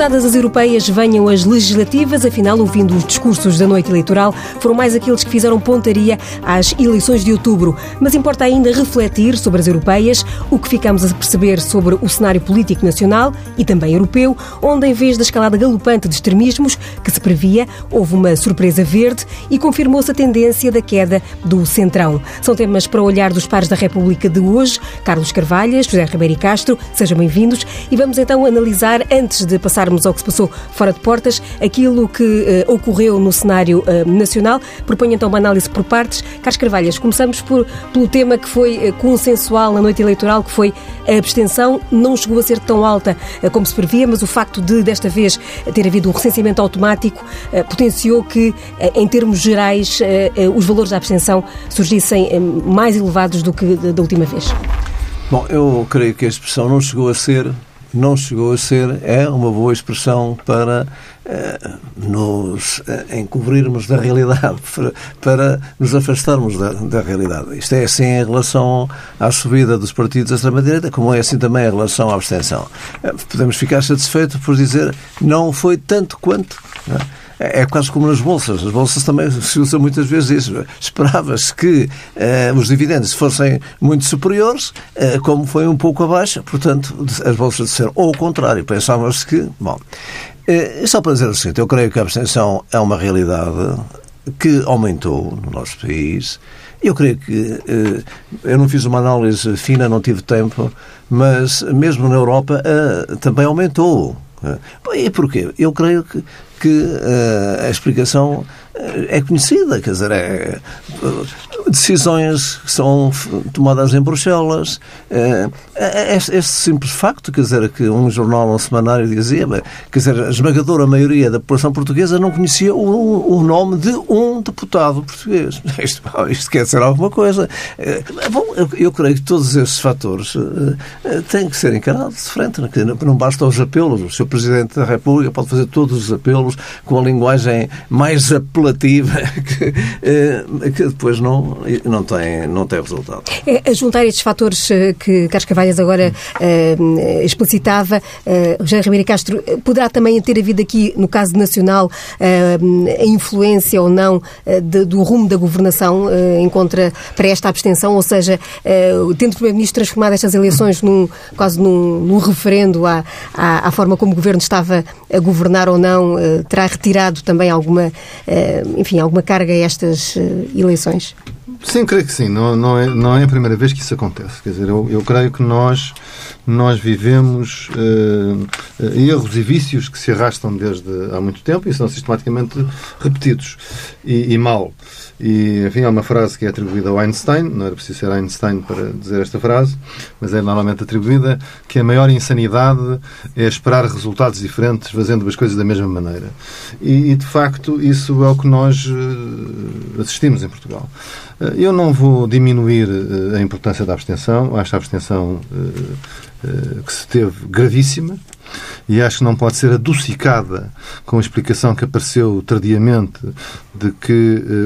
Esgotadas as europeias, venham as legislativas, afinal, ouvindo os discursos da noite eleitoral, foram mais aqueles que fizeram pontaria às eleições de outubro. Mas importa ainda refletir sobre as europeias, o que ficamos a perceber sobre o cenário político nacional e também europeu, onde, em vez da escalada galopante de extremismos que se previa, houve uma surpresa verde e confirmou-se a tendência da queda do centrão. São temas para olhar dos pares da República de hoje. Carlos Carvalhas, José Ribeiro e Castro, sejam bem-vindos e vamos então analisar, antes de passarmos ao que se passou fora de portas, aquilo que uh, ocorreu no cenário uh, nacional. Proponho então uma análise por partes. Carlos Carvalhas, começamos por, pelo tema que foi uh, consensual na noite eleitoral, que foi a abstenção. Não chegou a ser tão alta como se previa, mas o facto de, desta vez, ter havido um recenseamento automático potenciou que, em termos gerais, os valores da abstenção surgissem mais elevados do que da última vez. Bom, eu creio que a expressão não chegou a ser não chegou a ser, é uma boa expressão para uh, nos uh, encobrirmos da realidade, para, para nos afastarmos da, da, realidade. Isto é assim em relação à subida dos partidos da extrema-direita, como é assim também em relação à abstenção. Uh, podemos ficar satisfeitos por dizer não foi tanto quanto. É? É quase como nas bolsas. As bolsas também se usa muitas vezes isso. Esperava-se que eh, os dividendos fossem muito superiores, eh, como foi um pouco abaixo, portanto, as bolsas disseram. Ou o contrário, pensávamos que. Bom, eh, só para dizer o seguinte, eu creio que a abstenção é uma realidade que aumentou no nosso país. Eu creio que. Eh, eu não fiz uma análise fina, não tive tempo, mas mesmo na Europa também aumentou. E porquê? Eu creio que que uh, a explicação é conhecida, quer dizer, é, decisões que são tomadas em Bruxelas. É, é, este simples facto, quer dizer, que um jornal, um semanário dizia, quer dizer, a esmagadora maioria da população portuguesa não conhecia o, o nome de um deputado português. Isto, isto quer dizer alguma coisa. Bom, eu, eu creio que todos esses fatores têm que ser encarados de frente. Não basta os apelos. O Sr. Presidente da República pode fazer todos os apelos com a linguagem mais apelativa que, eh, que depois não, não, tem, não tem resultado. É, a juntar estes fatores eh, que Carlos Cavalhas agora uh, explicitava, José Ribeiro Castro, poderá também ter havido aqui, no caso nacional, a influência ou não de, do rumo da governação em contra para esta abstenção, ou seja, tendo o Primeiro-Ministro transformado estas eleições num, quase num, num referendo à, à, à, forma como o Governo estava a governar ou não, terá retirado também alguma, eh, enfim, alguma carga a estas eh, eleições? Sim, creio que sim. Não, não, é, não é a primeira vez que isso acontece. Quer dizer, eu, eu creio que nós, nós vivemos uh, erros e vícios que se arrastam desde há muito tempo e são sistematicamente repetidos e, e mal. E, enfim, há uma frase que é atribuída ao Einstein, não era preciso ser Einstein para dizer esta frase, mas é normalmente atribuída, que a maior insanidade é esperar resultados diferentes fazendo as coisas da mesma maneira. E, e de facto, isso é o que nós uh, assistimos em Portugal. Uh, eu não vou diminuir uh, a importância da abstenção, acho a abstenção que se teve gravíssima, e acho que não pode ser adocicada com a explicação que apareceu tardiamente de que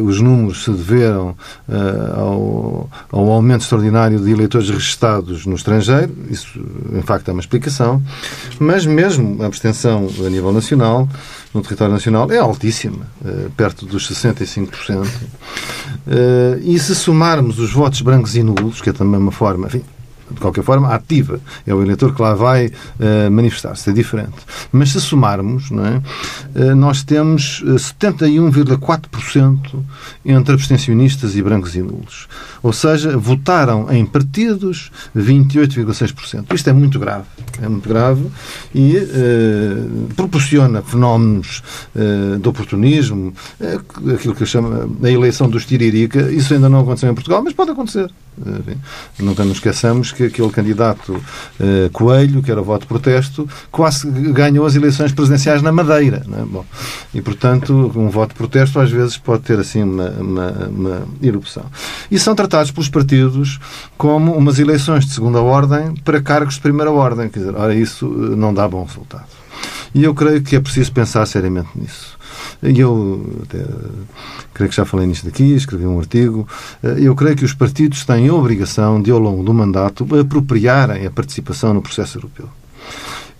uh, os números se deveram uh, ao, ao, aumento extraordinário de eleitores registados no estrangeiro. Isso, em facto, é uma explicação. Mas mesmo a abstenção a nível nacional, no território nacional, é altíssima, uh, perto dos 65%. e se somarmos os votos brancos e nulos, que é também uma forma, enfim, de qualquer forma, ativa. É o eleitor que lá vai uh, manifestar-se. É diferente. Mas se somarmos, não é, uh, nós temos 71,4% eh, entre abstencionistas e brancos e nulos. Ou seja, votaram em partidos 28,6%. Isto é muito grave. É muito grave e uh, proporciona fenómenos de oportunismo, aquilo que eu chamo a eleição dos tiririca. Isso ainda não aconteceu em Portugal, mas pode acontecer. Enfim, nunca nos esqueçamos que aquele candidato uh, Coelho, que era voto de protesto, quase ganhou as eleições presidenciais na Madeira. É? Bom, e, portanto, um voto de protesto às vezes pode ter assim uma, uma, uma erupção. E são tratados pelos partidos como umas eleições de segunda ordem para cargos de primeira ordem. Quer dizer, ora, isso eh, não dá bom resultado. E eu creio que é preciso pensar seriamente nisso. E eu até, creio que já falei nisto daqui, escrevi um artigo. Eh, eu creio que os partidos têm a obrigação de, ao longo do mandato, apropriarem a participação no processo europeu.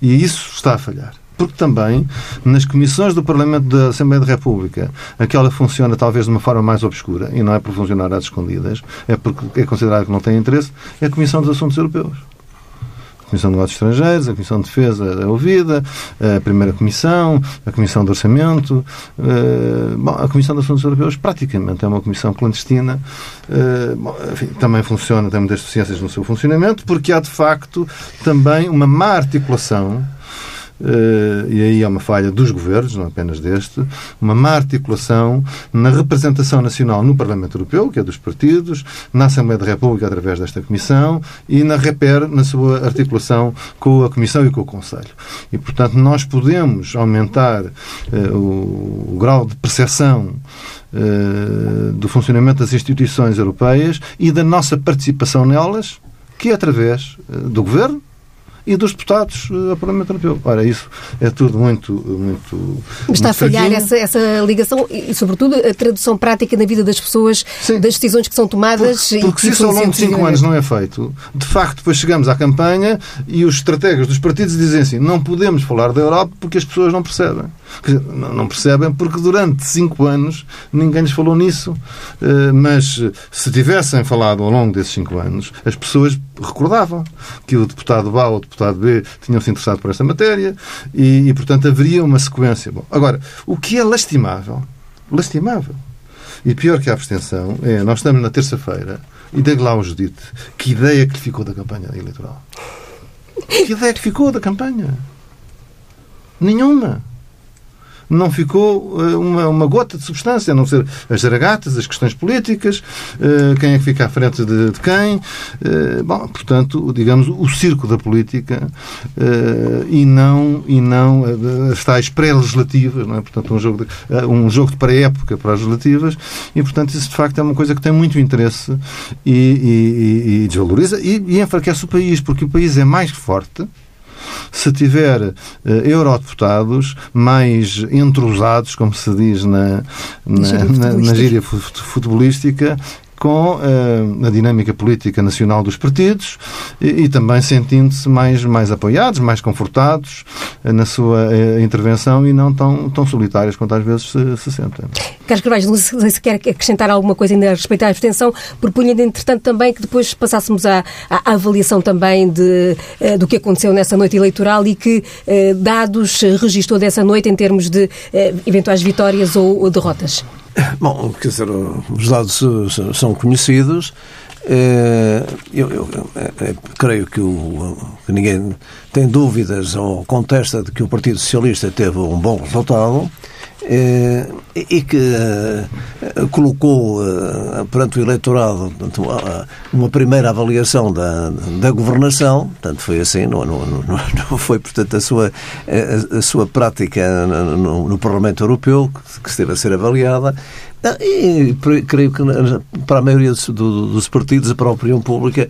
E isso está a falhar. porque também nas comissões do Parlamento da Assembleia da República aquela funciona talvez de uma forma mais obscura e não é por funcionar às escondidas, é porque é considerado que não tem interesse, é a Comissão dos Assuntos Europeus. Comissão de Negócios Estrangeiros, a Comissão de Defesa é ouvida, a Primeira Comissão, a Comissão de Orçamento. Uh, bom, a Comissão de Assuntos Europeus praticamente é uma comissão clandestina. Uh, bom, enfim, também funciona, tem muitas deficiências no seu funcionamento, porque há de facto também uma má articulação e aí é uma falha dos governos, não apenas deste, uma má articulação na representação nacional no Parlamento Europeu, que é dos partidos, na Assembleia da República, através desta Comissão, e na REPER, na sua articulação com a Comissão e com o Conselho. E, portanto, nós podemos aumentar uh, o, o, grau de percepção uh, do funcionamento das instituições europeias e da nossa participação nelas, que é através do Governo, e dos deputados eh, ao Parlamento Europeu. Ora, isso é tudo muito. muito Está muito a falhar essa, essa ligação e, sobretudo, a tradução prática na vida das pessoas, Sim. das decisões que são tomadas. Porque, porque se isso ao longo de cinco anos não é feito, de facto, depois chegamos à campanha e os estrategas dos partidos dizem assim: não podemos falar da Europa porque as pessoas não percebem. Não percebem porque durante cinco anos ninguém lhes falou nisso. Eh, mas se tivessem falado ao longo desses cinco anos, as pessoas recordavam que o deputado A ou o deputado B tinham se interessado por esta matéria e, e portanto, haveria uma sequência. Bom, agora, o que é lastimável, lastimável, e pior que a abstenção, é nós estamos na terça-feira e diga lá ao Judite que ideia que lhe ficou da campanha eleitoral. Que ideia que ficou da campanha? Nenhuma não ficou uh, uma, uma gota de substância, a não ser as zaragatas, as questões políticas, uh, quem é que fica à frente de, de quem. Uh, bom, portanto, digamos, o circo da política e não, e não as tais pré-legislativas, é? portanto, um jogo de, um jogo de pré-época para as legislativas, e, portanto, isso de facto é uma coisa que tem muito interesse e, e, e desvaloriza e, e enfraquece o país, porque o país é mais forte se tiver uh, eurodeputados mais entrosados, como se diz na, na, na, na gíria futebolística, com uh, a dinâmica política nacional dos partidos e, e também sentindo-se mais, mais apoiados, mais confortados uh, na sua uh, intervenção e não tão, tão solitários quanto às vezes se, se sentem. Carlos Carvalho, sei se quer acrescentar alguma coisa ainda a respeito à abstenção, propunha, entretanto, também que depois passássemos à, à avaliação também de, do que aconteceu nessa noite eleitoral e que dados registrou dessa noite em termos de eventuais vitórias ou, ou derrotas. Bom, quer dizer, os dados são conhecidos. Eh, eu, eu, eu, eh, eu, creio que, o, que ninguém tem dúvidas ou contesta de que o Partido Socialista teve um bom resultado. Eh, e que eh, colocou eh, perante o eleitorado uma primeira avaliação da, da governação, portanto foi assim, não, não, não foi portanto a sua, a sua prática no, no, Parlamento Europeu que esteve a ser avaliada, e creio que para a maioria dos, dos partidos, a própria opinião pública,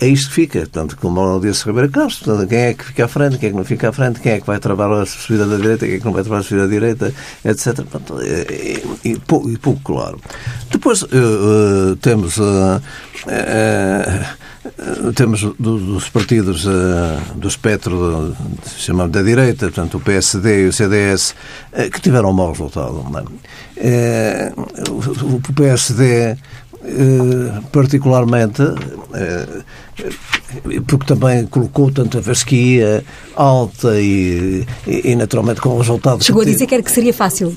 é isto que fica. Portanto, como ela disse Ribeiro Castro, quem é que fica à frente, quem é que não fica à frente, quem é que vai trabalhar a subida da direita, quem é que não vai trabalhar a subida da direita, etc. Portanto, e, e, pouco, pouco claro. Depois uh, temos. Uh, temos dos partidos do espectro chamado da direita, portanto o PSD e o CDS, que tiveram um mau resultado. É? O PSD eh, particularmente, eh, porque também colocou tanto a fasquia alta e, e, e, naturalmente com o resultado Chegou a dizer que era que seria fácil.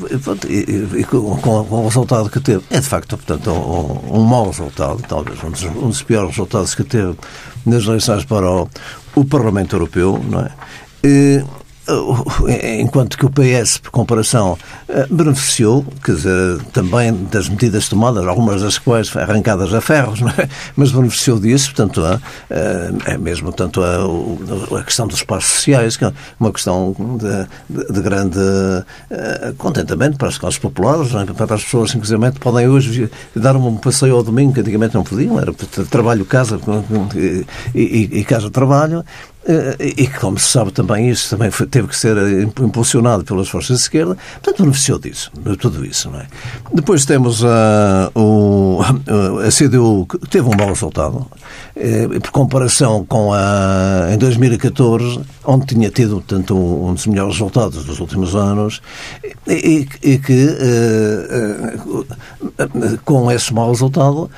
E, e com, com, o resultado que teve. É de facto, portanto, um, um mau resultado, talvez um dos, um dos piores resultados que teve nas eleições para o, o Parlamento Europeu, não é? Enquanto que o PS, por comparação, eh, beneficiou, quer dizer, também das medidas tomadas, algumas das quais arrancadas a ferros, é? mas beneficiou disso, portanto, é mesmo tanto a, a, questão dos espaços sociais, que é uma questão de, de, de grande eh, contentamento para as classes populares, é? para as pessoas, simplesmente, podem hoje dar um passeio ao domingo, que antigamente não podiam, era trabalho-casa e, e, e casa-trabalho, eh, e que, como se sabe também, isso também foi, teve que ser eh, impulsionado pelas forças de esquerda, portanto, beneficiou disso, de tudo isso. Não é? Depois temos uh, o, a CDU teve um bom resultado, eh, por comparação com a em 2014, onde tinha tido tanto um dos melhores resultados dos últimos anos, e, e que eh, com esse mau resultado,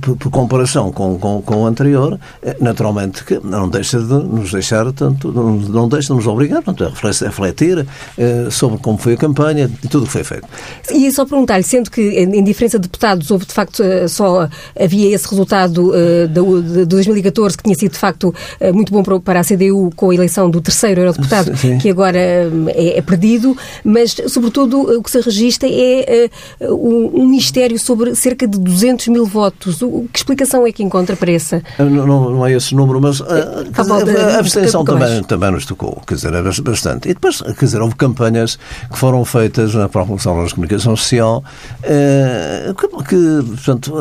por, por comparação com, com, com, o anterior, naturalmente que não deixa de nos deixar tanto, não, não deixa de nos obrigar portanto, a refletir sobre como foi a campanha e tudo o que foi feito. E só perguntar-lhe, sendo que em diferença de deputados houve de facto só havia esse resultado de 2014 que tinha sido de facto muito bom para a CDU com a eleição do terceiro eurodeputado, Sim. que agora é, é, perdido, mas sobretudo o que se registra é um mistério sobre cerca de 200 mil votos. O, que explicação é que encontra para essa? Não, não é esse número, mas a, a, a abstenção também, também nos tocou, quer dizer, era bastante. E depois, quer dizer, houve campanhas que foram feitas na própria Função de Comunicação Social que, que portanto,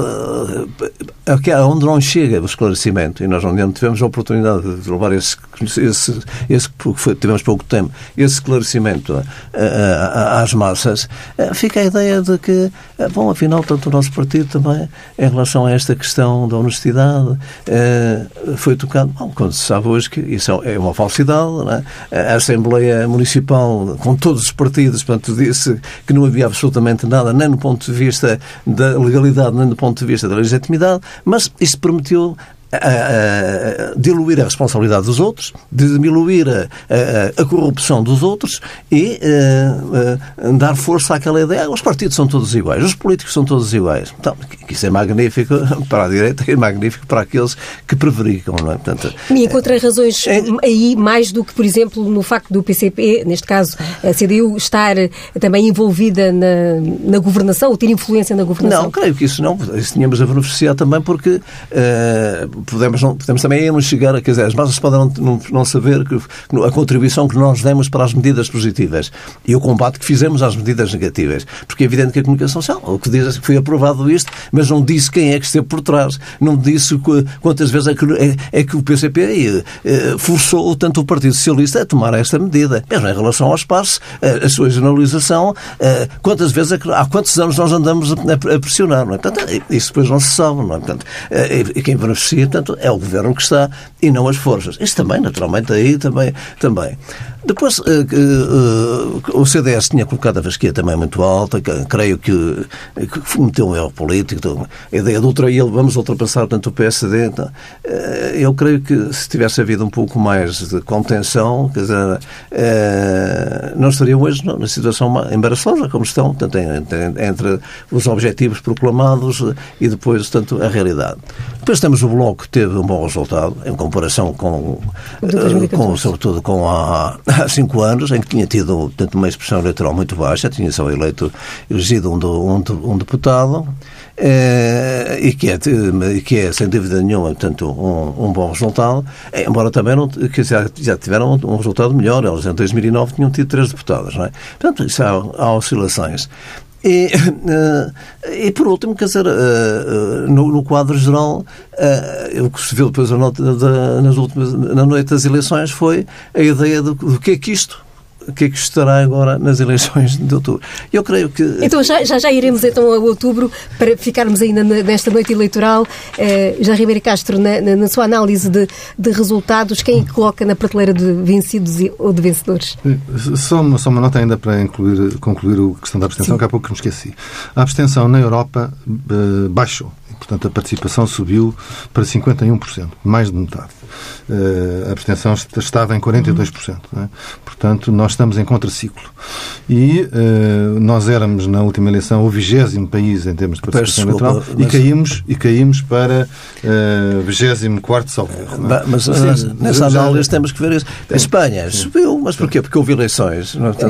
é onde não chega o esclarecimento, e nós não tivemos a oportunidade de levar esse, esse, esse porque tivemos pouco tempo, esse esclarecimento às massas, fica a ideia de que, bom, afinal, tanto o nosso partido também, em relação a esta questão da honestidade, foi tocado, bom, quando se sabe hoje que isso é uma falsidade, é? a Assembleia Municipal, com todos os partidos, portanto, disse que não havia absolutamente nada, nem no ponto de vista da legalidade, nem do ponto de vista da legitimidade, mas isso permitiu a, a, diluir a responsabilidade dos outros, diluir a, a, corrupção dos outros e a, dar força àquela ideia. Os partidos são todos iguais, os políticos são todos iguais. Então, isso é magnífico para a direita e é magnífico para aqueles que prevaricam, não é? Portanto, e encontra razões é, aí mais do que, por exemplo, no facto do PCP, neste caso, a CDU, estar também envolvida na, na governação, ou ter influência na governação? Não, creio que isso não. Isso tínhamos a beneficiar também porque uh, podemos, não, podemos também não chegar a, quer dizer, as massas podem não, não, não, saber que, a contribuição que nós demos para as medidas positivas e o combate que fizemos às medidas negativas. Porque é evidente que a comunicação social, o que diz é que foi aprovado isto, mas não disse quem é que esteve por trás, não disse quantas vezes é que, é, é que o PCP é, eh, forçou tanto o Partido Socialista a tomar esta medida. Mesmo em relação ao espaço, a, a sua generalização, quantas vezes é há quantos anos nós andamos a, a pressionar, não é? Portanto, isso depois não se sabe, não é? Portanto, e quem beneficia portanto, é o governo que está e não as forças. Isso também, naturalmente, aí também. também. Depois, uh, uh, o CDS tinha colocado a fasquia também muito alta, que, creio que, que cometeu um erro político, então, a ideia de ultra, vamos ultrapassar tanto o PSD. Então, uh, eu creio que se tivesse havido um pouco mais de contenção, quer dizer, não estariam hoje na situação embaraçosa como estão, tanto entre, entre os objetivos proclamados e depois, tanto, a realidade. Depois temos o Bloco que teve um bom resultado, em comparação com, com sobretudo, com há, há cinco anos, em que tinha tido portanto, uma expressão eleitoral muito baixa, tinha só eleito, elegido um, um, um deputado, eh, e, que é, que é, sem dúvida nenhuma, portanto, um, um bom resultado, embora também não, que já, já tiveram um, resultado melhor. Eles, em 2009, tinham tido três deputados, não é? Portanto, isso há, há oscilações. E, eh, e por último, quer dizer, eh, no, no quadro geral, eh, o que se viu depois nas últimas, na noite das eleições foi a ideia do, do que é que isto o que é que estará agora nas eleições de outubro. Eu creio que... Então já, já, já iremos então a outubro para ficarmos ainda nesta noite eleitoral. Eh, já Ribeiro Castro, na, na, sua análise de, de resultados, quem é que coloca na prateleira de vencidos ou de vencedores? Só uma, só uma nota ainda para incluir, concluir a questão da abstenção, Sim. que há pouco me esqueci. A abstenção na Europa uh, baixou. Portanto, a participação subiu para 51%, mais de metade. Uh, a abstenção estava em 42%. Uhum. É? Portanto, nós estamos em contraciclo. E uh, nós éramos, na última eleição, o vigésimo país em termos de participação eleitoral mas... e, caímos, e caímos para uh, vigésimo quarto salvo é? Mas nessa já... análise temos que ver isso. A Espanha Sim. subiu, mas porquê? Porque houve eleições. Não, está,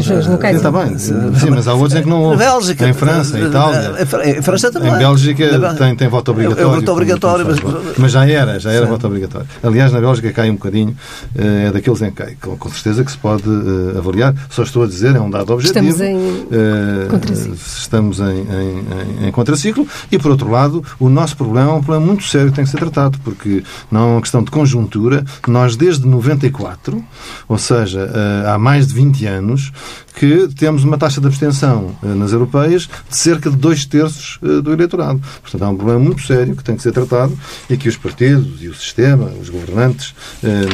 está bem. Sim, mas há outros em que não houve. Bélgica. Em França, em Itália. Em França também. Em Bélgica tem, tem voto obrigatório. É voto obrigatório. Mas... mas já era, já era voto obrigatório. Aliás, na Bélgica cai um bocadinho, eh, é daqueles em que cai. Com certeza que se pode eh, avaliar. Só estou a dizer, é um dado objetivo. Estamos em uh, contraciclo. Estamos em, em, em, em contraciclo. E, por outro lado, o nosso problema é um problema muito sério que tem que ser tratado, porque não é uma questão de conjuntura. Nós, desde 94, ou seja, há mais de 20 anos, que temos uma taxa de abstenção nas europeias de cerca de dois terços do eleitorado. Portanto, há um problema muito sério que tem que ser tratado e que os partidos e o sistema, os governantes,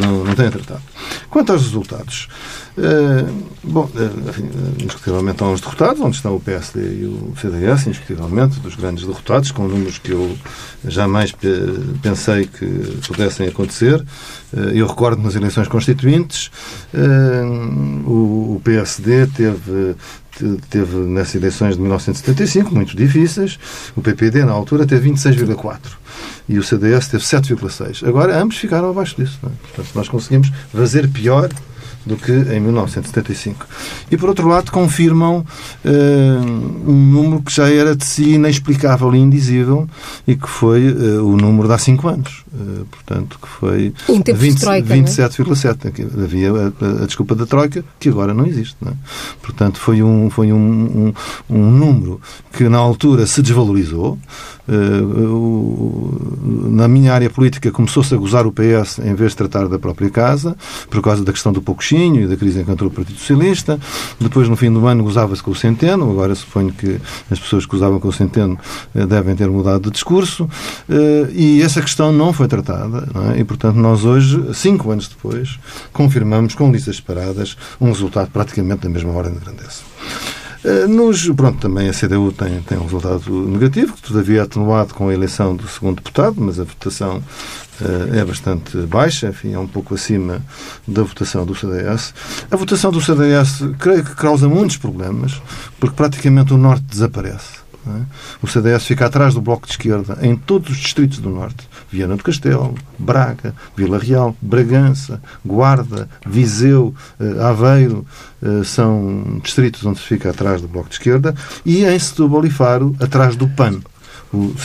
não, não têm tratado. Quanto aos resultados, bom, uh, enfim, uh, indiscutivelmente estão os derrotados, onde estão o PSD e o CDS, indiscutivelmente, dos grandes derrotados, com números que eu jamais pensei que pudessem acontecer. Eu recordo nas eleições constituintes, o, o PSD teve teve nessas eleições de 1975, muito difíceis, o PPD na altura teve 26,4 e o CDS teve 7,6. Agora ambos ficaram abaixo disso. É? Portanto, nós conseguimos fazer pior do que em 1975. E, por outro lado, confirmam uh, um número que já era de si inexplicável e indizível e que foi uh, o número de há cinco anos. Uh, portanto, que foi 27,7. É? Havia a, a, desculpa da Troika, que agora não existe. Não é? Portanto, foi, um, foi um, um, um número que na altura se desvalorizou. na minha área política começou-se a gozar o PS em vez de tratar da própria casa, por causa da questão do pouco e da crise que entrou o Partido Socialista. Depois, no fim do ano, gozava-se com o Centeno. Agora suponho que as pessoas que gozavam com o Centeno eh, devem ter mudado de discurso. Eh, e essa questão não foi tratada. Não é? E, portanto, nós hoje, cinco anos depois, confirmamos com listas separadas um resultado praticamente da mesma ordem de grandeza. Eh, nos, pronto, também a CDU tem, tem um resultado negativo, que todavia é atenuado com a eleição do segundo deputado, mas a votação é bastante baixa, enfim, é um pouco acima da votação do CDS. A votação do CDS creio que causa muitos problemas, porque praticamente o Norte desaparece. É? O CDS fica atrás do Bloco de Esquerda em todos os distritos do Norte. Viana do Castelo, Braga, Vila Real, Bragança, Guarda, Viseu, eh, Aveiro, eh, são distritos onde se fica atrás do Bloco de Esquerda, e em Setúbal e Faro, atrás do PAN.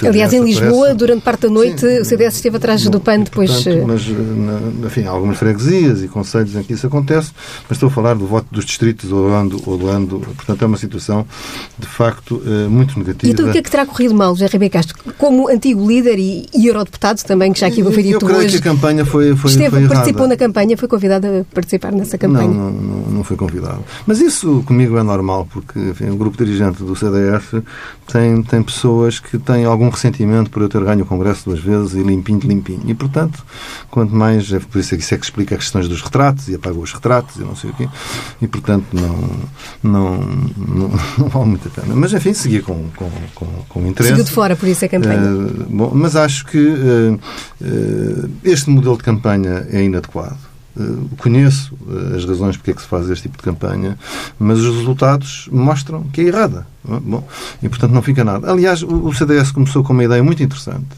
Aliás, em Lisboa, aparece... durante parte da noite, Sim, o CDS esteve atrás do PAN depois. Portanto, eh, mas, na, enfim, há algumas freguesias e conselhos em que isso acontece, mas estou a falar do voto dos distritos ou do ando, portanto, é uma situação de facto eh, muito negativa. E então o que é que terá corrido mal, José Ribeiro Castro? Como antigo líder e, e eurodeputado também, que já aqui foi dito Eu creio hoje, que a campanha foi, foi, esteve, foi participou na campanha, foi convidado a participar nessa campanha? Não, não, não, não foi convidado. Mas isso comigo é normal, porque enfim, o grupo dirigente do CDF tem, tem pessoas que têm algum ressentimento por eu ter ganho o Congresso duas vezes e limpinho, limpinho. E, portanto, quanto mais, é por isso é que isso é que explica as questões dos retratos e apagou os retratos e não sei o quê. E, portanto, não, não, não, não vale muito a pena. Mas, enfim, segui com, com, com, com interesse. Seguiu de fora, por isso a campanha. Uh, bom, mas acho que uh, uh, este modelo de campanha é inadequado. Uh, conheço uh, as razões porque é que se faz este tipo de campanha, mas os resultados mostram que é errada. É? Bom, e, portanto, não fica nada. Aliás, o, CDS começou com uma ideia muito interessante,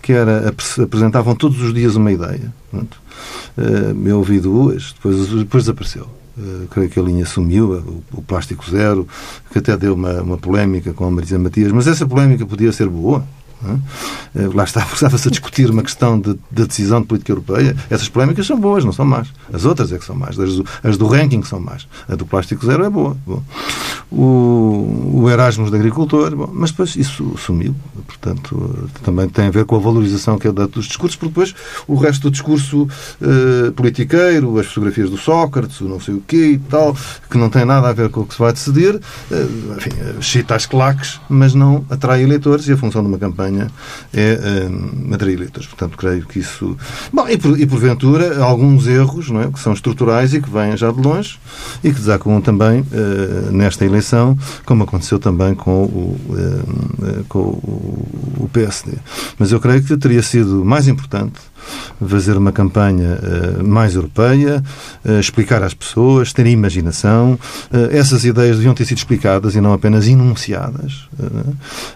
que era, apresentavam todos os dias uma ideia. Uh, eu ouvi duas, depois, depois desapareceu. Creio que a linha sumiu, o, o, plástico zero, que até deu uma, uma polémica com a Marisa Matias, mas essa polémica podia ser boa, é? Lá está, estava-se a discutir uma questão de, de, decisão de política europeia. Essas polémicas são boas, não são más. As outras é que são más. As do, as do ranking são más. A do plástico zero é boa. Bom. O, o Erasmus de agricultor, bom, mas depois isso sumiu. Portanto, também tem a ver com a valorização que é dada dos discursos, porque depois o resto do discurso uh, politiqueiro, as fotografias do Sócrates, o não sei o quê e tal, que não tem nada a ver com o que se vai decidir, uh, enfim, cita as claques, mas não atrai eleitores e a função de uma campanha Espanha é uh, atrair eleitores. Portanto, creio que isso. Bom, e, por, e porventura, alguns erros não é, que são estruturais e que vêm já de longe e que desacuam também uh, nesta eleição, como aconteceu também com o, uh, com o PSD. Mas eu creio que teria sido mais importante fazer uma campanha uh, mais europeia, uh, explicar às pessoas, ter imaginação. Uh, essas ideias deviam ter sido explicadas e não apenas enunciadas.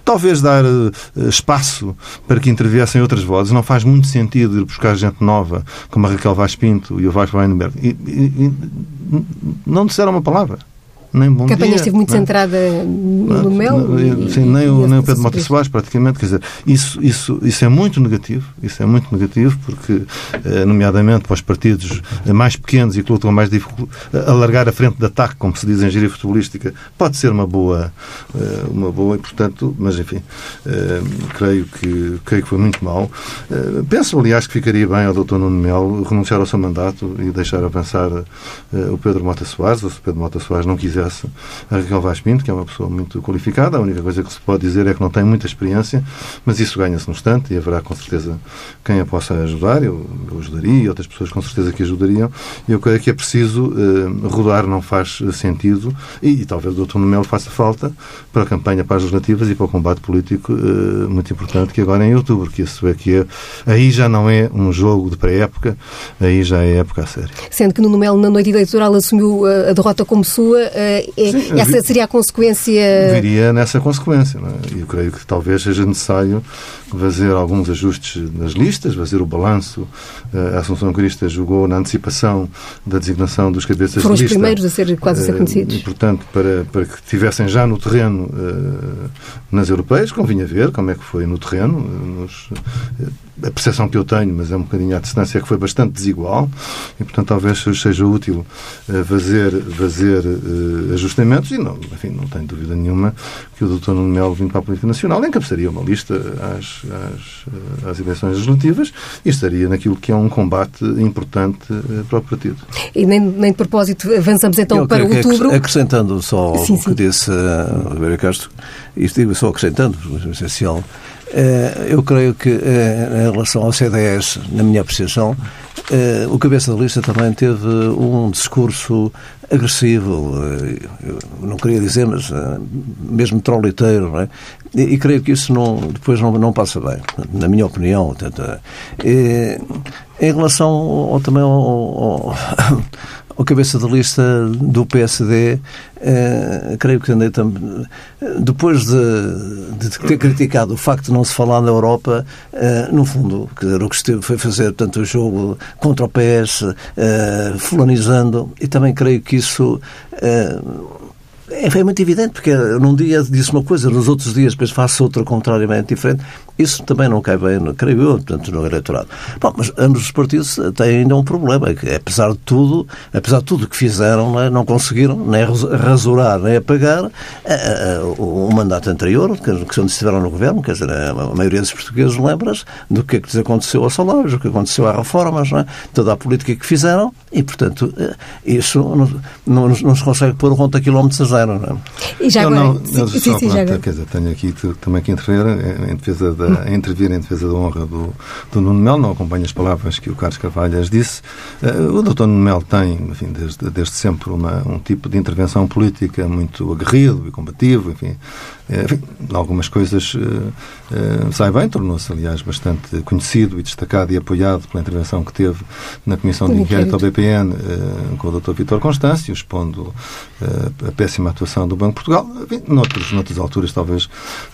talvez dar espaço para que interviessem outras vozes. Não faz muito sentido ir buscar gente nova, como a Raquel Vaz Pinto e o Vasco Weinberg. E, e, e não disseram uma palavra nem bom A campanha dia, esteve muito não. É? centrada no mel. E, sim, nem, o, nem o Pedro Mota Soares, praticamente. Quer dizer, isso, isso, isso é muito negativo. Isso é muito negativo porque, eh, nomeadamente para os partidos mais pequenos e que lutam mais difícil, alargar a frente de ataque, como se diz em gíria futebolística, pode ser uma boa, eh, uma boa e, portanto, mas enfim, eh, creio que, creio que foi muito mal. Penso, aliás, que ficaria bem ao Dr. Nuno Melo renunciar ao seu mandato e deixar avançar o Pedro Mota Soares, ou se o Pedro Mota Soares não quiser sucesso a Raquel Vaz Pinto, que é uma pessoa muito qualificada. A única coisa que se pode dizer é que não tem muita experiência, mas isso ganha-se no instante e haverá com certeza quem a possa ajudar. Eu, eu ajudaria e outras pessoas com certeza que ajudariam. Eu creio que é preciso uh, rodar, não faz sentido e, e talvez o Dr. Melo faça falta para a campanha para as legislativas e para o combate político uh, muito importante que agora é em outubro, que isso é que é, aí já não é um jogo de pré-época, aí já é época a sério. Sendo que Nuno Melo, na noite eleitoral, assumiu a derrota como sua, é, Sim, essa seria a consequência... Viria nessa consequência. É? E eu creio que talvez seja necessário fazer alguns ajustes nas listas, fazer o balanço. A Assunção Crista jogou na antecipação da designação dos cabeças Foram de lista. Foram os primeiros a ser quase a ser conhecidos. E, portanto, para, para que estivessem já no terreno nas europeias, convinha ver como é que foi no terreno. Nos, a percepção que eu tenho, mas é um bocadinho à distância, é que foi bastante desigual e, portanto, talvez seja útil uh, fazer, fazer uh, ajustamentos e, não, enfim, não tenho dúvida nenhuma que o Dr. Nuno Melo, vindo para a Política Nacional, encabeçaria uma lista às, às, às eleições legislativas e estaria naquilo que é um combate importante uh, para o partido. E nem, nem de propósito avançamos então eu para outubro. Acrescentando só sim, o que sim. disse uh, Vera Castro, isto digo só acrescentando, o essencial, eh, eu creio que, eh, em relação ao CDS, na minha apreciação, eh, o cabeça da lista também teve um discurso agressivo, não queria dizer, mas mesmo troliteiro, é? E, creio que isso não, depois não, não passa bem, na minha opinião. Em relação ao, também ao, ao, o cabeça de lista do PSD, eh, creio que andei também. Depois de, de, ter criticado o facto de não se falar na Europa, eh, no fundo, quer dizer, o que esteve foi fazer tanto o jogo contra o PS, eh, fulanizando, e também creio que isso. Eh, é, é muito evidente, porque num dia disse uma coisa, nos outros dias depois faço outra contrariamente diferente. Isso também não cai bem, creio eu, portanto, no eleitorado. Bom, mas ambos os partidos têm ainda um problema, é que apesar de tudo, apesar de tudo que fizeram, não, é, não conseguiram nem rasurar, nem apagar é, o, o mandato anterior, que, que onde estiveram no governo, quer dizer, a, maioria dos portugueses lembra-se do que é que aconteceu aos salários, o que aconteceu às reformas, não é? toda a política que fizeram, e, portanto, isso não, não, não se consegue pôr o conta quilómetros a zero, não é? E já agora... Não, não, sim, sim, sim, já agora. Quer dizer, tenho aqui também que intervir em defesa da a intervir em defesa da honra do, do Nuno Melo, não acompanho as palavras que o Carlos Carvalhas disse. Uh, o doutor Nuno Melo tem, enfim, desde, desde sempre uma, um tipo de intervenção política muito aguerrido e combativo, enfim, enfim, algumas coisas uh, uh, sai bem, tornou-se, aliás, bastante conhecido e destacado e apoiado pela intervenção que teve na Comissão de Inquérito ao BPN uh, com o Dr. Vitor Constâncio, expondo a péssima atuação do Banco de Portugal. Enfim, noutros, noutras alturas talvez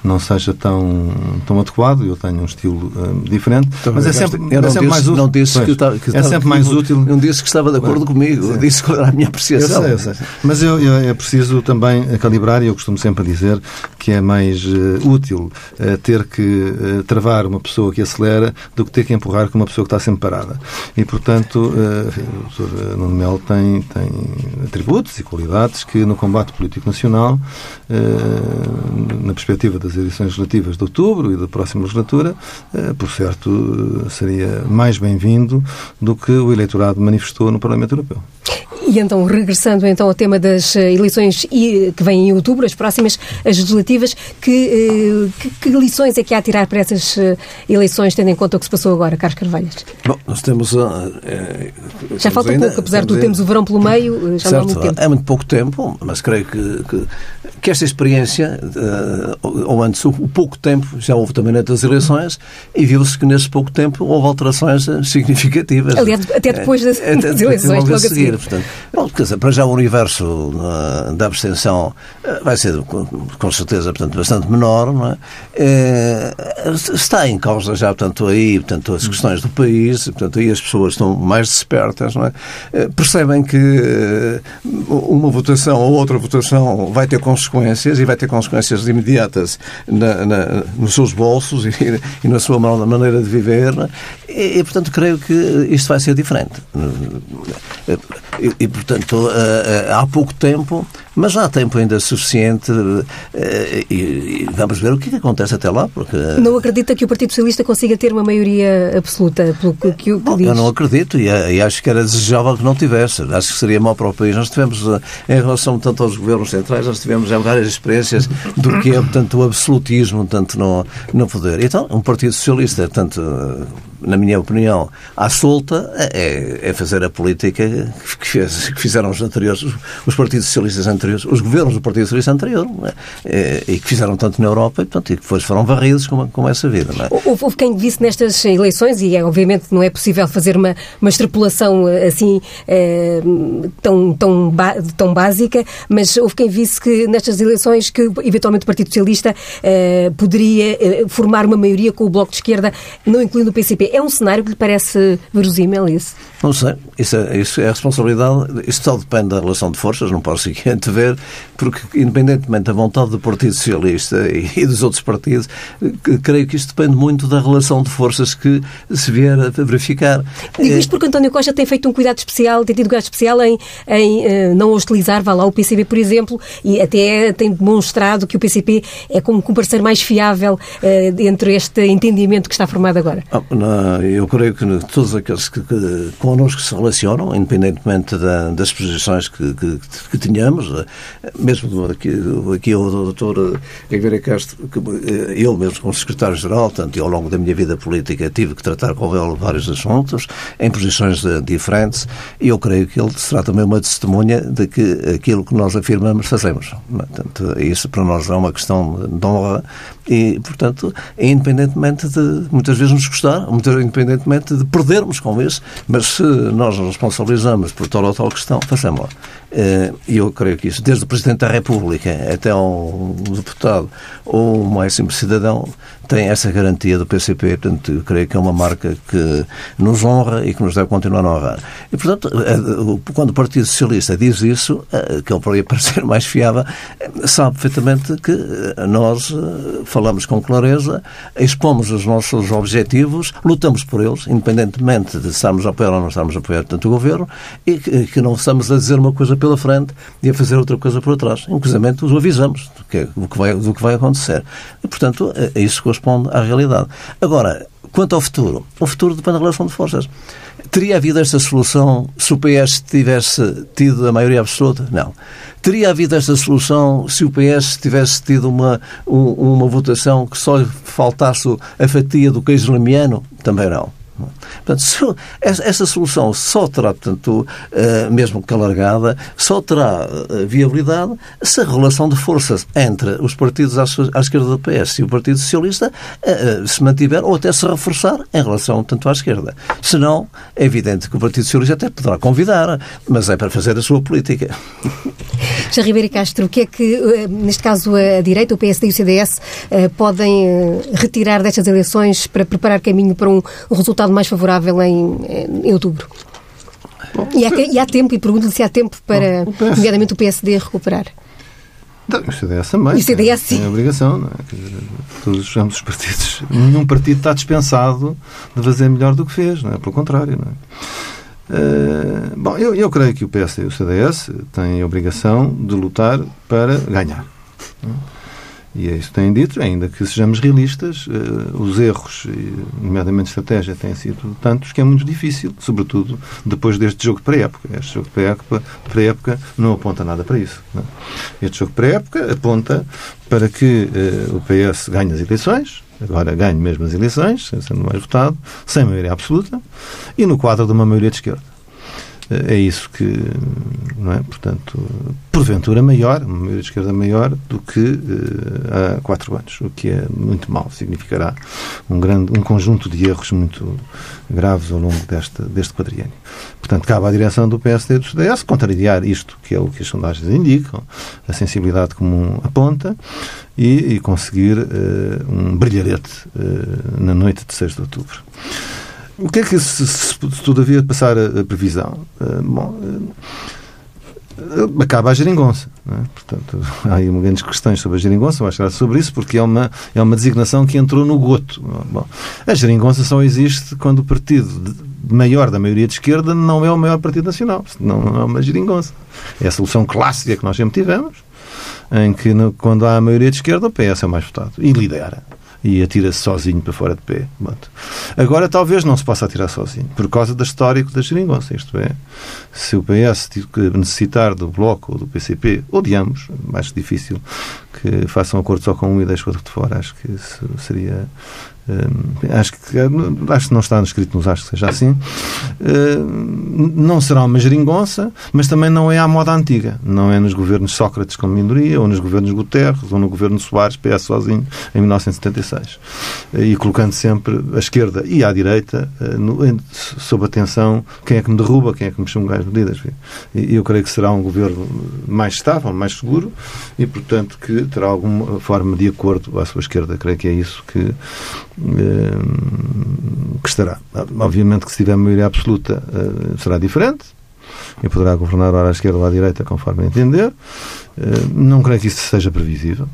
não seja tão, tão adequado, eu tenho um estilo diferente, Também mas é sempre, é sempre disse, mais útil. Não disse que, tá, que é sempre mais útil. Não disse que estava de acordo comigo, eu disse que era a minha apreciação. Eu sei, eu sei. Mas eu, eu, é preciso também calibrar, e eu costumo sempre dizer que é mais uh, útil uh, ter que uh, travar uma pessoa que acelera do que ter que empurrar com uma pessoa que está sempre parada. E, portanto, o Dr. Nuno Melo tem, tem atributos e qualidades que no combate político nacional, na perspectiva das eleições legislativas de outubro e da próxima legislatura, por certo, seria mais bem-vindo do que o eleitorado manifestou no Parlamento Europeu. E então, regressando então ao tema das eleições que vêm em outubro, as próximas, as legislativas, que, eh, que, que lições é que há a tirar para essas eh, eleições, tendo em conta o que se passou agora, Carlos Carvalhas? Bom, nós temos... É, já falta ainda, pouco, apesar de temos o verão pelo meio, já certo, há muito tempo. É muito pouco tempo, mas creio que, que, que esta experiência, ou antes, o pouco tempo, já houve também das eleições, e viu-se que nesse pouco tempo houve alterações significativas. Aliás, até depois das, é, das eleições, logo a seguir. Portanto, Bom, quer dizer, para já o universo uh, da abstenção vai ser, com, certeza, portanto, bastante menor, é? Está em causa já, portanto, aí, portanto, as questões do país, portanto, aí as pessoas estão mais despertas, não é? percebem que uma votação ou outra votação vai ter consequências e vai ter consequências imediatas na, na, nos seus bolsos e, e, na sua maneira de viver, é? e, e, portanto, creio que isto vai ser diferente. E, e portanto, eh, eh, há pouco tempo Mas há tempo ainda suficiente eh, e, vamos ver o que, é que acontece até lá. Porque... Não acredita que o Partido Socialista consiga ter uma maioria absoluta, pelo que, que, Bom, diz? Eu não acredito e, e, acho que era desejável que não tivesse. Acho que seria mau para o país. Nós tivemos, em relação tanto aos governos centrais, nós tivemos várias experiências do que é, portanto, o absolutismo, tanto no, no poder. Então, um Partido Socialista, tanto na minha opinião, à solta é, é fazer a política que, fez, que, fizeram os anteriores, os partidos socialistas anteriores, os governos do Partido Socialista anterior, é? e que fizeram tanto na Europa e, portanto, e depois foram varridos com, com essa vida. Não é? houve, quem visse nestas eleições, e é, obviamente não é possível fazer uma, uma extrapolação assim é, tão, tão, tão básica, mas houve quem visse que nestas eleições que eventualmente o Partido Socialista é, poderia eh, formar uma maioria com o Bloco de Esquerda, não incluindo o PCP. É um cenário que lhe parece verosímil isso? Não sei. Isso é, isso é a responsabilidade. Isso só depende da relação de forças, não posso sequer ver, porque independentemente da vontade do Partido Socialista e, dos outros partidos, creio que isto depende muito da relação de forças que se vier a verificar. Digo isto porque António Costa tem feito um cuidado especial, tem tido cuidado especial em, em uh, não hostilizar, vá lá, o PCP, por exemplo, e até tem demonstrado que o PCP é como um parceiro mais fiável uh, entre este entendimento que está formado agora. Ah, eu creio que todos aqueles que, que connosco se relacionam, independentemente da, das posições que, que, que tenhamos, mesmo aqui, aqui o doutor Ribeira Castro, que, eh, eu mesmo como secretário-geral, tanto e ao longo da minha vida política tive que tratar com ele vários assuntos, em posições diferentes, e eu creio que ele será também uma testemunha de que aquilo que nós afirmamos fazemos. Portanto, isso para nós é uma questão de honra e, portanto, independentemente de muitas vezes nos custar, independentemente de perdermos com isso, mas se nós nos responsabilizamos por tal ou tal questão, façamos-la. Eh, e eu creio que isso, desde o Presidente da República até um deputado ou um mais simples cidadão, tem essa garantia do PCP. Portanto, eu creio que é uma marca que nos honra e que nos deve continuar a honrar. E, portanto, eh, quando o Partido Socialista diz isso, eh, que ele poderia parecer mais fiável, sabe perfeitamente que nós falamos com clareza, expomos os nossos objetivos, lutamos por eles, independentemente de estarmos a apoiar ou não estarmos a apoiar tanto o Governo, e que, que não estamos a dizer uma coisa pela frente e a fazer outra coisa por trás. Inclusive, os avisamos do que, do que, vai, do que vai acontecer. E, portanto, é, é isso corresponde à realidade. Agora, quanto ao futuro, o futuro depende da relação de forças. Teria havido esta solução se o PS tivesse tido a maioria absoluta? Não. Teria havido esta solução se o PS tivesse tido uma, uma votação que só faltasse a fatia do queijo lemiano? Também não. Portanto, essa solução só terá, portanto, eh, mesmo que alargada, só terá eh, viabilidade se a relação de forças entre os partidos à esquerda do PS e o Partido Socialista eh, se mantiver ou até se reforçar em relação tanto à esquerda. Senão, é evidente que o Partido Socialista até poderá convidar, mas é para fazer a sua política. Já Ribeiro Castro, o que é que, neste caso, a direita, o PSD e o CDS podem retirar destas eleições para preparar caminho para um resultado mais favorável em, em outubro. E há, e há, tempo, e pergunto-lhe se há tempo para, Bom, o nomeadamente, o PSD recuperar. O CDS também. O CDS, sim. Tem a obrigação, não é? Todos os partidos. Nenhum partido está dispensado de fazer melhor do que fez, não é? Pelo contrário, não é? Uh, bom, eu, eu creio que o PSD e o CDS têm a obrigação de lutar para ganhar. Não é? E é isso que têm dito, ainda que sejamos realistas, uh, os erros, nomeadamente estratégia, têm sido tantos que é muito difícil, sobretudo depois deste jogo de pré-época. Este jogo de pré-época, pré não aponta nada para isso. Não? É? Este jogo de pré-época aponta para que uh, o PS ganhe as eleições, agora ganhe mesmo as eleições, sendo mais votado, sem maioria absoluta, e no quadro de uma maioria de esquerda é isso que, não é? Portanto, porventura maior, uma maioria de esquerda maior do que uh, há quatro anos, o que é muito mau. Significará um, grande, um conjunto de erros muito graves ao longo deste, deste quadriênio. Portanto, cabe à direção do PSD e do CDS contrariar isto, que é o que as sondagens indicam, a sensibilidade comum aponta, e, e conseguir uh, um brilharete uh, na noite de 6 de outubro. O que é que, se, se, todavia passar a, a previsão? Uh, bom, uh, acaba a geringonça. É? Portanto, há aí grandes questões sobre a geringonça, vamos falar sobre isso, porque é uma, é uma designação que entrou no goto. Bom, a geringonça só existe quando o partido maior da maioria de esquerda não é o maior partido nacional, não é uma geringonça. É a solução clássica que nós sempre tivemos, em que quando há a maioria de esquerda, o PS é o mais votado e lidera e atira-se sozinho para fora de pé. Agora talvez não se possa atirar sozinho, por causa do histórico da geringonça. Isto é, se o PS necessitar do Bloco ou do PCP, ou de ambos, mais difícil que façam acordo só com um e deixem o outro de fora, acho que seria acho, que, acho que não está escrito nos acho que seja assim. não será uma geringonça, mas também não é à moda antiga. Não é nos governos Sócrates como minoria, ou nos governos Guterres, ou no governo Soares, PS sozinho, em 1976. E colocando sempre a esquerda e à direita sob atenção quem é que me derruba, quem é que me chama as medidas. E eu creio que será um governo mais estável, mais seguro e, portanto, que terá alguma forma de acordo à sua esquerda. Creio que é isso que eh, que estará. Obviamente que se tiver maioria absoluta eh, será diferente e poderá governar ora à esquerda ou à direita conforme entender. Eh, não creio que isso seja previsível.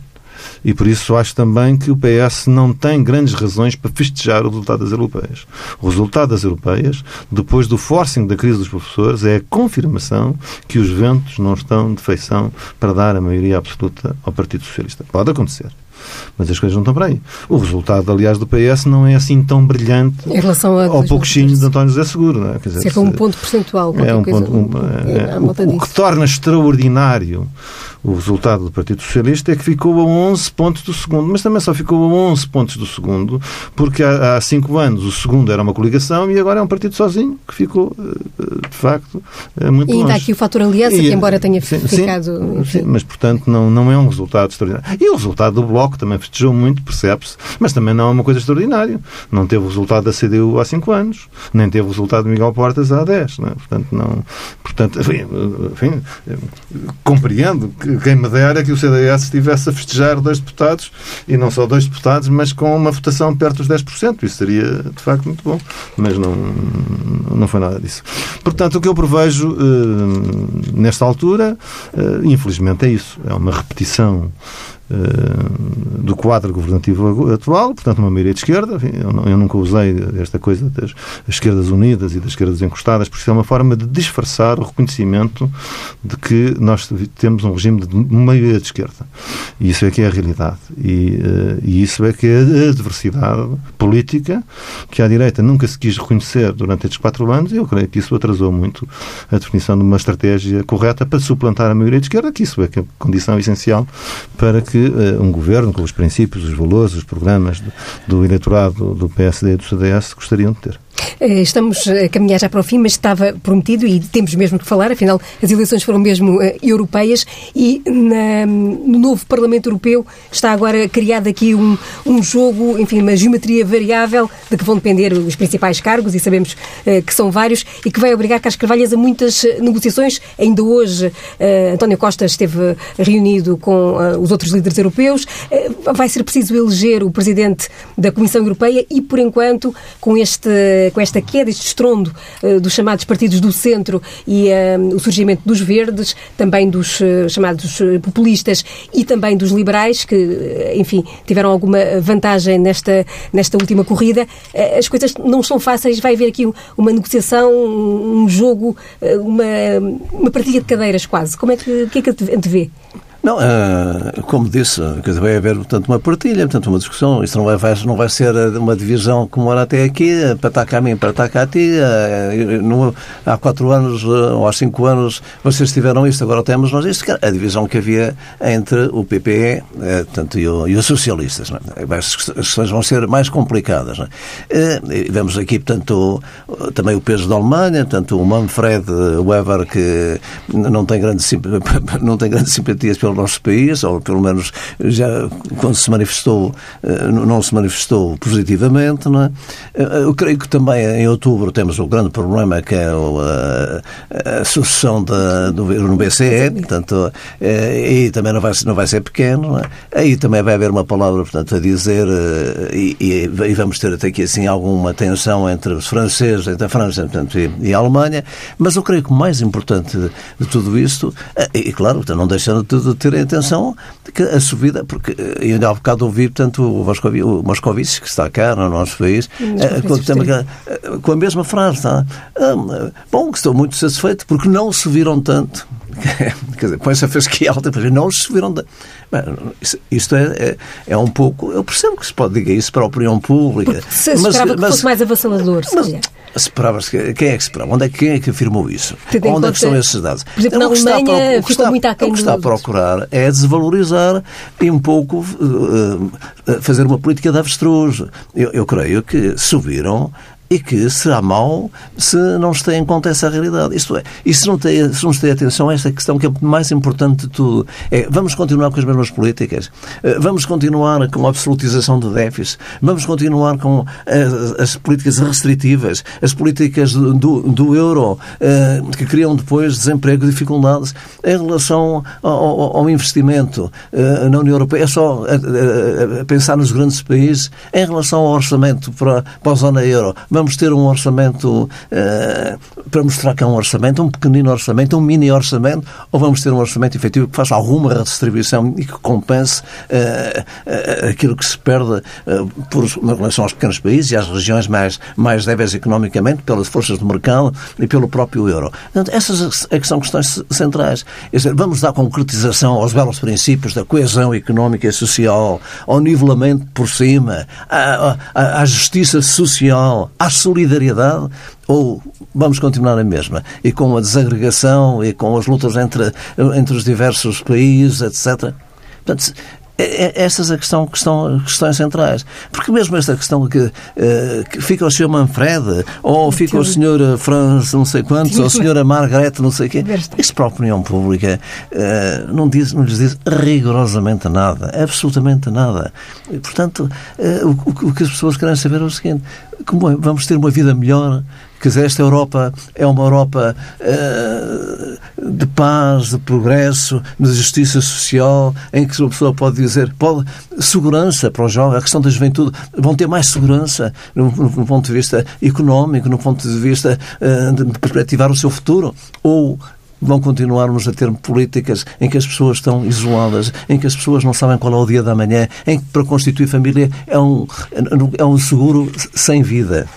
E por isso acho também que o PS não tem grandes razões para festejar o resultado das europeias. O resultado das europeias, depois do forcing da crise dos professores, é a confirmação que os ventos não estão de feição para dar a maioria absoluta ao Partido Socialista. Pode acontecer. Mas as coisas não estão para aí. O resultado, aliás, do PS não é assim tão brilhante em relação ao pouquinho de António José Seguro. Não é? Quer dizer, Cerca um ponto percentual. É um ponto, um, é, é, o, o que torna extraordinário o resultado do Partido Socialista é que ficou a 11 pontos do segundo, mas também só ficou a 11 pontos do segundo, porque há, há cinco anos o segundo era uma coligação e agora é um partido sozinho que ficou, eh, de facto, eh, muito longe. E ainda há aqui o fator aliança, e, que embora tenha sim, ficado... Sim, mas, portanto, não, não é um resultado extraordinário. E o resultado do Bloco também festejou muito, percebe-se, mas também não é uma coisa extraordinária. Não teve o resultado da CDU há cinco anos, nem teve o resultado de Miguel Portas há 10. Não é? Portanto, não, portanto enfim, enfim, compreendo que quem me dera que o CDS estivesse a festejar dois deputados, e não só dois deputados, mas com uma votação perto dos 10%. Isso seria, de facto, muito bom. Mas não, não foi nada disso. Portanto, o que eu prevejo uh, nesta altura, uh, infelizmente, é isso. É uma repetição eh, do quadro governativo atual, portanto, uma maioria de esquerda. Eu, nunca usei esta coisa das esquerdas unidas e das esquerdas encostadas, porque isso é uma forma de disfarçar o reconhecimento de que nós temos um regime de maioria de esquerda. E isso é que é a realidade. E, eh, e isso é que é a diversidade política que a direita nunca se quis reconhecer durante estes quatro anos e eu creio que isso atrasou muito a definição de uma estratégia correta para suplantar a maioria de esquerda, que isso é que é a condição essencial para que que uh, um governo com os princípios, os valores, os programas do, do eleitorado do PSD e do CDS gostariam de ter. Eh, estamos a caminhar já para o fim, mas estava prometido e temos mesmo que falar, afinal, as eleições foram mesmo uh, europeias e na, no novo Parlamento Europeu está agora criado aqui um, um jogo, enfim, uma geometria variável de que vão depender os principais cargos e sabemos uh, que são vários e que vai obrigar Carlos Carvalhas a muitas negociações. Ainda hoje, António Costa esteve reunido com os outros líderes europeus. vai ser preciso eleger o presidente da Comissão Europeia e, por enquanto, com este com esta queda, este estrondo uh, dos chamados partidos do centro e uh, o surgimento dos verdes, também dos uh, chamados populistas e também dos liberais, que, enfim, tiveram alguma vantagem nesta, nesta última corrida, as coisas não são fáceis. Vai haver aqui uma negociação, um jogo, uma, uma partilha de cadeiras quase. Como é que, que é que antevê? Não, uh, como disse, vai haver portanto, uma partilha, portanto, uma discussão. Isso não vai, não vai ser uma divisão como era até aqui, para estar cá a mim, para cá a ti. Uh, há quatro anos uh, ou há cinco anos vocês tiveram isto, agora temos nós isto. A divisão que havia entre o PPE portanto, e, o, e os socialistas. É? As questões vão ser mais complicadas. É? vemos aqui, portanto, também o peso da Alemanha, portanto, o Manfred Weber, que não tem grande, não tem grande simpatias pelo nosso país, ou pelo menos já quando se manifestou, eh, não se manifestou positivamente. Não é? Eh, eu creio que também em outubro temos o grande problema que é a, a sucessão da, do, no BCE, portanto, eh, aí também não vai, não vai ser pequeno. É? Aí também vai haver uma palavra, portanto, a dizer, e, e, e, vamos ter até aqui assim alguma tensão entre os franceses, entre a França portanto, e, e a Alemanha, mas eu creio que o mais importante de, tudo isto, e claro, não deixando de terem atenção que a subida, porque eu ainda há bocado ouvi, portanto, o, Moscovi, o Moscovici, que está cá no nosso país, com, com, a mesma frase, tá? bom, que estou muito satisfeito porque não se viram tanto. Quer dizer, põe essa fasquia alta, porque não se viram tanto. Isto é, é, é, um pouco. Eu percebo que se pode dizer isso para a opinião pública. Porque se esperava mas, que fosse mais avassalador, mas, Esperava-se. Quem é que esperava? Onde é, quem é que afirmou isso? Onde é que estão esses dados? Por exemplo, então, na Alemanha ficou está, muito aquém O que está a procurar é desvalorizar e um pouco uh, fazer uma política de avestruz. Eu, eu creio que subiram e que será mau se não se tem em conta essa realidade. Isto é, e se não, tem, se não se tem atenção a esta questão que é mais importante de tudo, é vamos continuar com as mesmas políticas, eh, vamos continuar com a absolutização de déficit, vamos continuar com as, eh, as políticas restritivas, as políticas do, do, do euro, eh, que criam depois desemprego e dificuldades em relação ao, ao investimento na União Europeia. É só pensar nos grandes países em relação ao orçamento para, para a zona euro Vamos ter um orçamento uh, para mostrar que é um orçamento, um pequenino orçamento, um mini orçamento, ou vamos ter um orçamento efetivo que faça alguma redistribuição e que compense uh, uh, aquilo que se perde por relação aos pequenos países e às regiões mais, mais débeis economicamente, pelas forças do mercado e pelo próprio euro. Portanto, essas é que são questões centrais. Dizer, vamos dar concretização aos belos princípios da coesão económica e social, ao nivelamento por cima, à, à, à justiça social, à solidariedade ou vamos continuar a mesma? E com a desagregação e com as lutas entre, entre os diversos países, etc. Portanto, é, é, essas é questão, questão, questões centrais. Porque mesmo esta questão que, uh, que fica o Sr. Manfred, ou fica o Sr. Franz não sei quantos, ou a Sra. Margaret não sei quê, isso para a opinião pública uh, não, diz, não lhes diz rigorosamente nada, absolutamente nada. Portanto, o, o, que as pessoas querem saber é o seguinte, como é, vamos ter uma vida melhor Quer dizer, esta Europa é uma Europa uh, de paz, de progresso, de justiça social, em que uma pessoa pode dizer, pode, segurança para os jovens, a questão da juventude, vão ter mais segurança no, no, ponto de vista económico, no ponto de vista uh, de perspectivar o seu futuro, ou vão continuarmos a ter políticas em que as pessoas estão isoladas, em que as pessoas não sabem qual é o dia da manhã, em que para constituir família é um, é um seguro sem vida.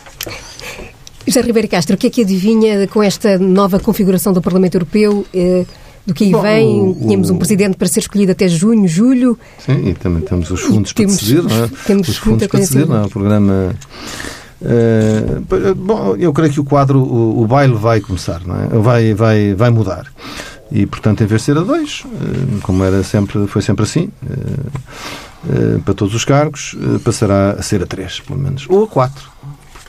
José Ribeiro Castro, o que é que adivinha com esta nova configuração do Parlamento Europeu? Eh, do que aí Bom, vem, o, tínhamos um presidente para ser escolhido até junho, julho. Sim, e também temos os fundos para decidir, não é? Temos os fundos para decidir, não é? O programa. Uh, bom, eu creio que o quadro, o, o, baile vai começar, não é? Vai, vai, vai mudar. E, portanto, em vez de ser a dois, uh, como era sempre, foi sempre assim, uh, para todos os cargos, passará a ser a três, pelo menos. Ou a quatro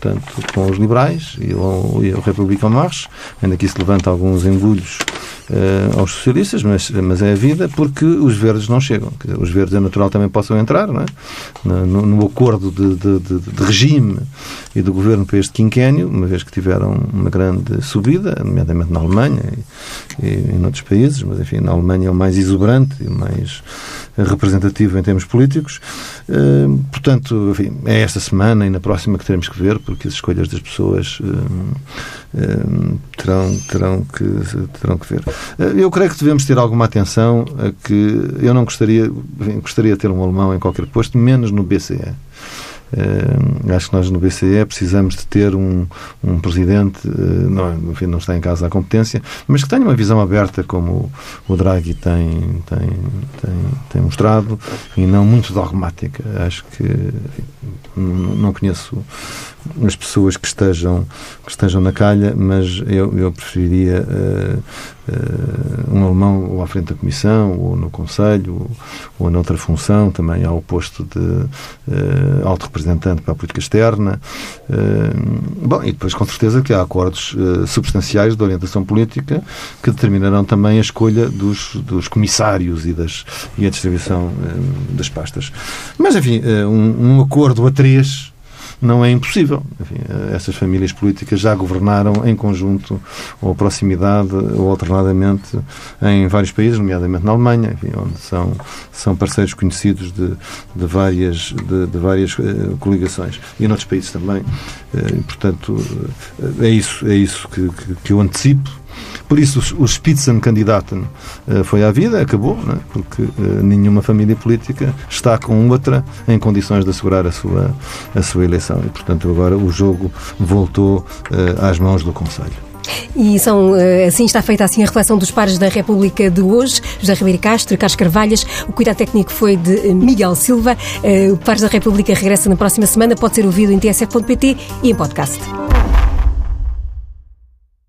portanto, com os liberais e o, e o Republicano Marche. Ainda aqui se levanta alguns engulhos uh, aos socialistas, mas, mas é a vida porque os verdes não chegam. Dizer, os verdes é natural também possam entrar não é? no, no acordo de, de, de, de, regime e do governo para este quinquênio, uma vez que tiveram uma grande subida, nomeadamente na Alemanha e, e em outros países, mas enfim, na Alemanha é o mais exuberante e o mais representativo em termos políticos. Uh, portanto, enfim, é esta semana e na próxima que teremos que ver, porque as escolhas das pessoas uh, terão, terão, que, terão que ver. Eh, eu creio que devemos ter alguma atenção a que eu não gostaria, gostaria de ter um alemão em qualquer posto, menos no BCE. Uh, acho que nós no BCE precisamos de ter um, um presidente, uh, não, enfim, não está em casa a competência, mas que tenha uma visão aberta como o, o Draghi tem, tem, tem, tem, mostrado e não muito dogmática. Acho que enfim, não, conheço as pessoas que estejam, que estejam na calha, mas eu, eu preferiria uh, uh, um alemão ou à frente da Comissão, ou no Conselho, ou, ou noutra função, também ao posto de uh, alto representante para a política externa. bom, e depois, com certeza, que há acordos substanciais de orientação política que determinarão também a escolha dos, dos comissários e, das, e a distribuição das pastas. Mas, enfim, um, um acordo a três não é impossível. Enfim, essas famílias políticas já governaram em conjunto, ou proximidade, ou alternadamente, em vários países, nomeadamente na Alemanha, enfim, onde são, são parceiros conhecidos de, de várias, de, de várias uh, coligações. E noutros países também. Uh, e, portanto, uh, é isso, é isso que, que, que eu antecipo Por isso, o Spitzenkandidaten foi à vida, acabou, é? porque nenhuma família política está com outra em condições de assegurar a sua, a sua eleição. E, portanto, agora o jogo voltou às mãos do Conselho. E são, eh, assim está feita assim a reflexão dos pares da República de hoje. José Ribeiro Castro, Carlos Carvalhas. O cuidado técnico foi de eh, Miguel Silva. Eh, o Pares da República regressa na próxima semana. Pode ser ouvido em tsf.pt e em podcast.